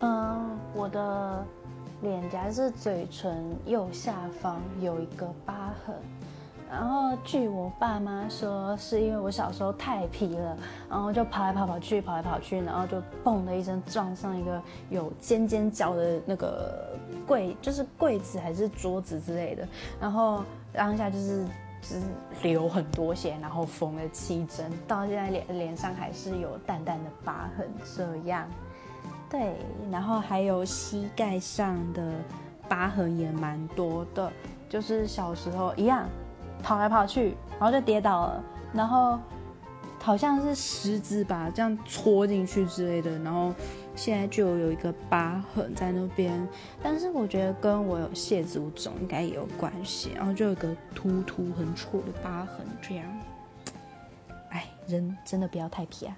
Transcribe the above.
嗯，我的脸颊是嘴唇右下方有一个疤痕，然后据我爸妈说，是因为我小时候太皮了，然后就跑来跑跑去，跑来跑去，然后就嘣的一声撞上一个有尖尖角的那个柜，就是柜子还是桌子之类的，然后当下就是只流很多血，然后缝了七针，到现在脸脸上还是有淡淡的疤痕，这样。对，然后还有膝盖上的疤痕也蛮多的，就是小时候一样跑来跑去，然后就跌倒了，然后好像是石子吧，这样戳进去之类的，然后现在就有一个疤痕在那边，但是我觉得跟我有蟹足肿应该也有关系，然后就有个突突很丑的疤痕，这样，哎，人真的不要太皮啊。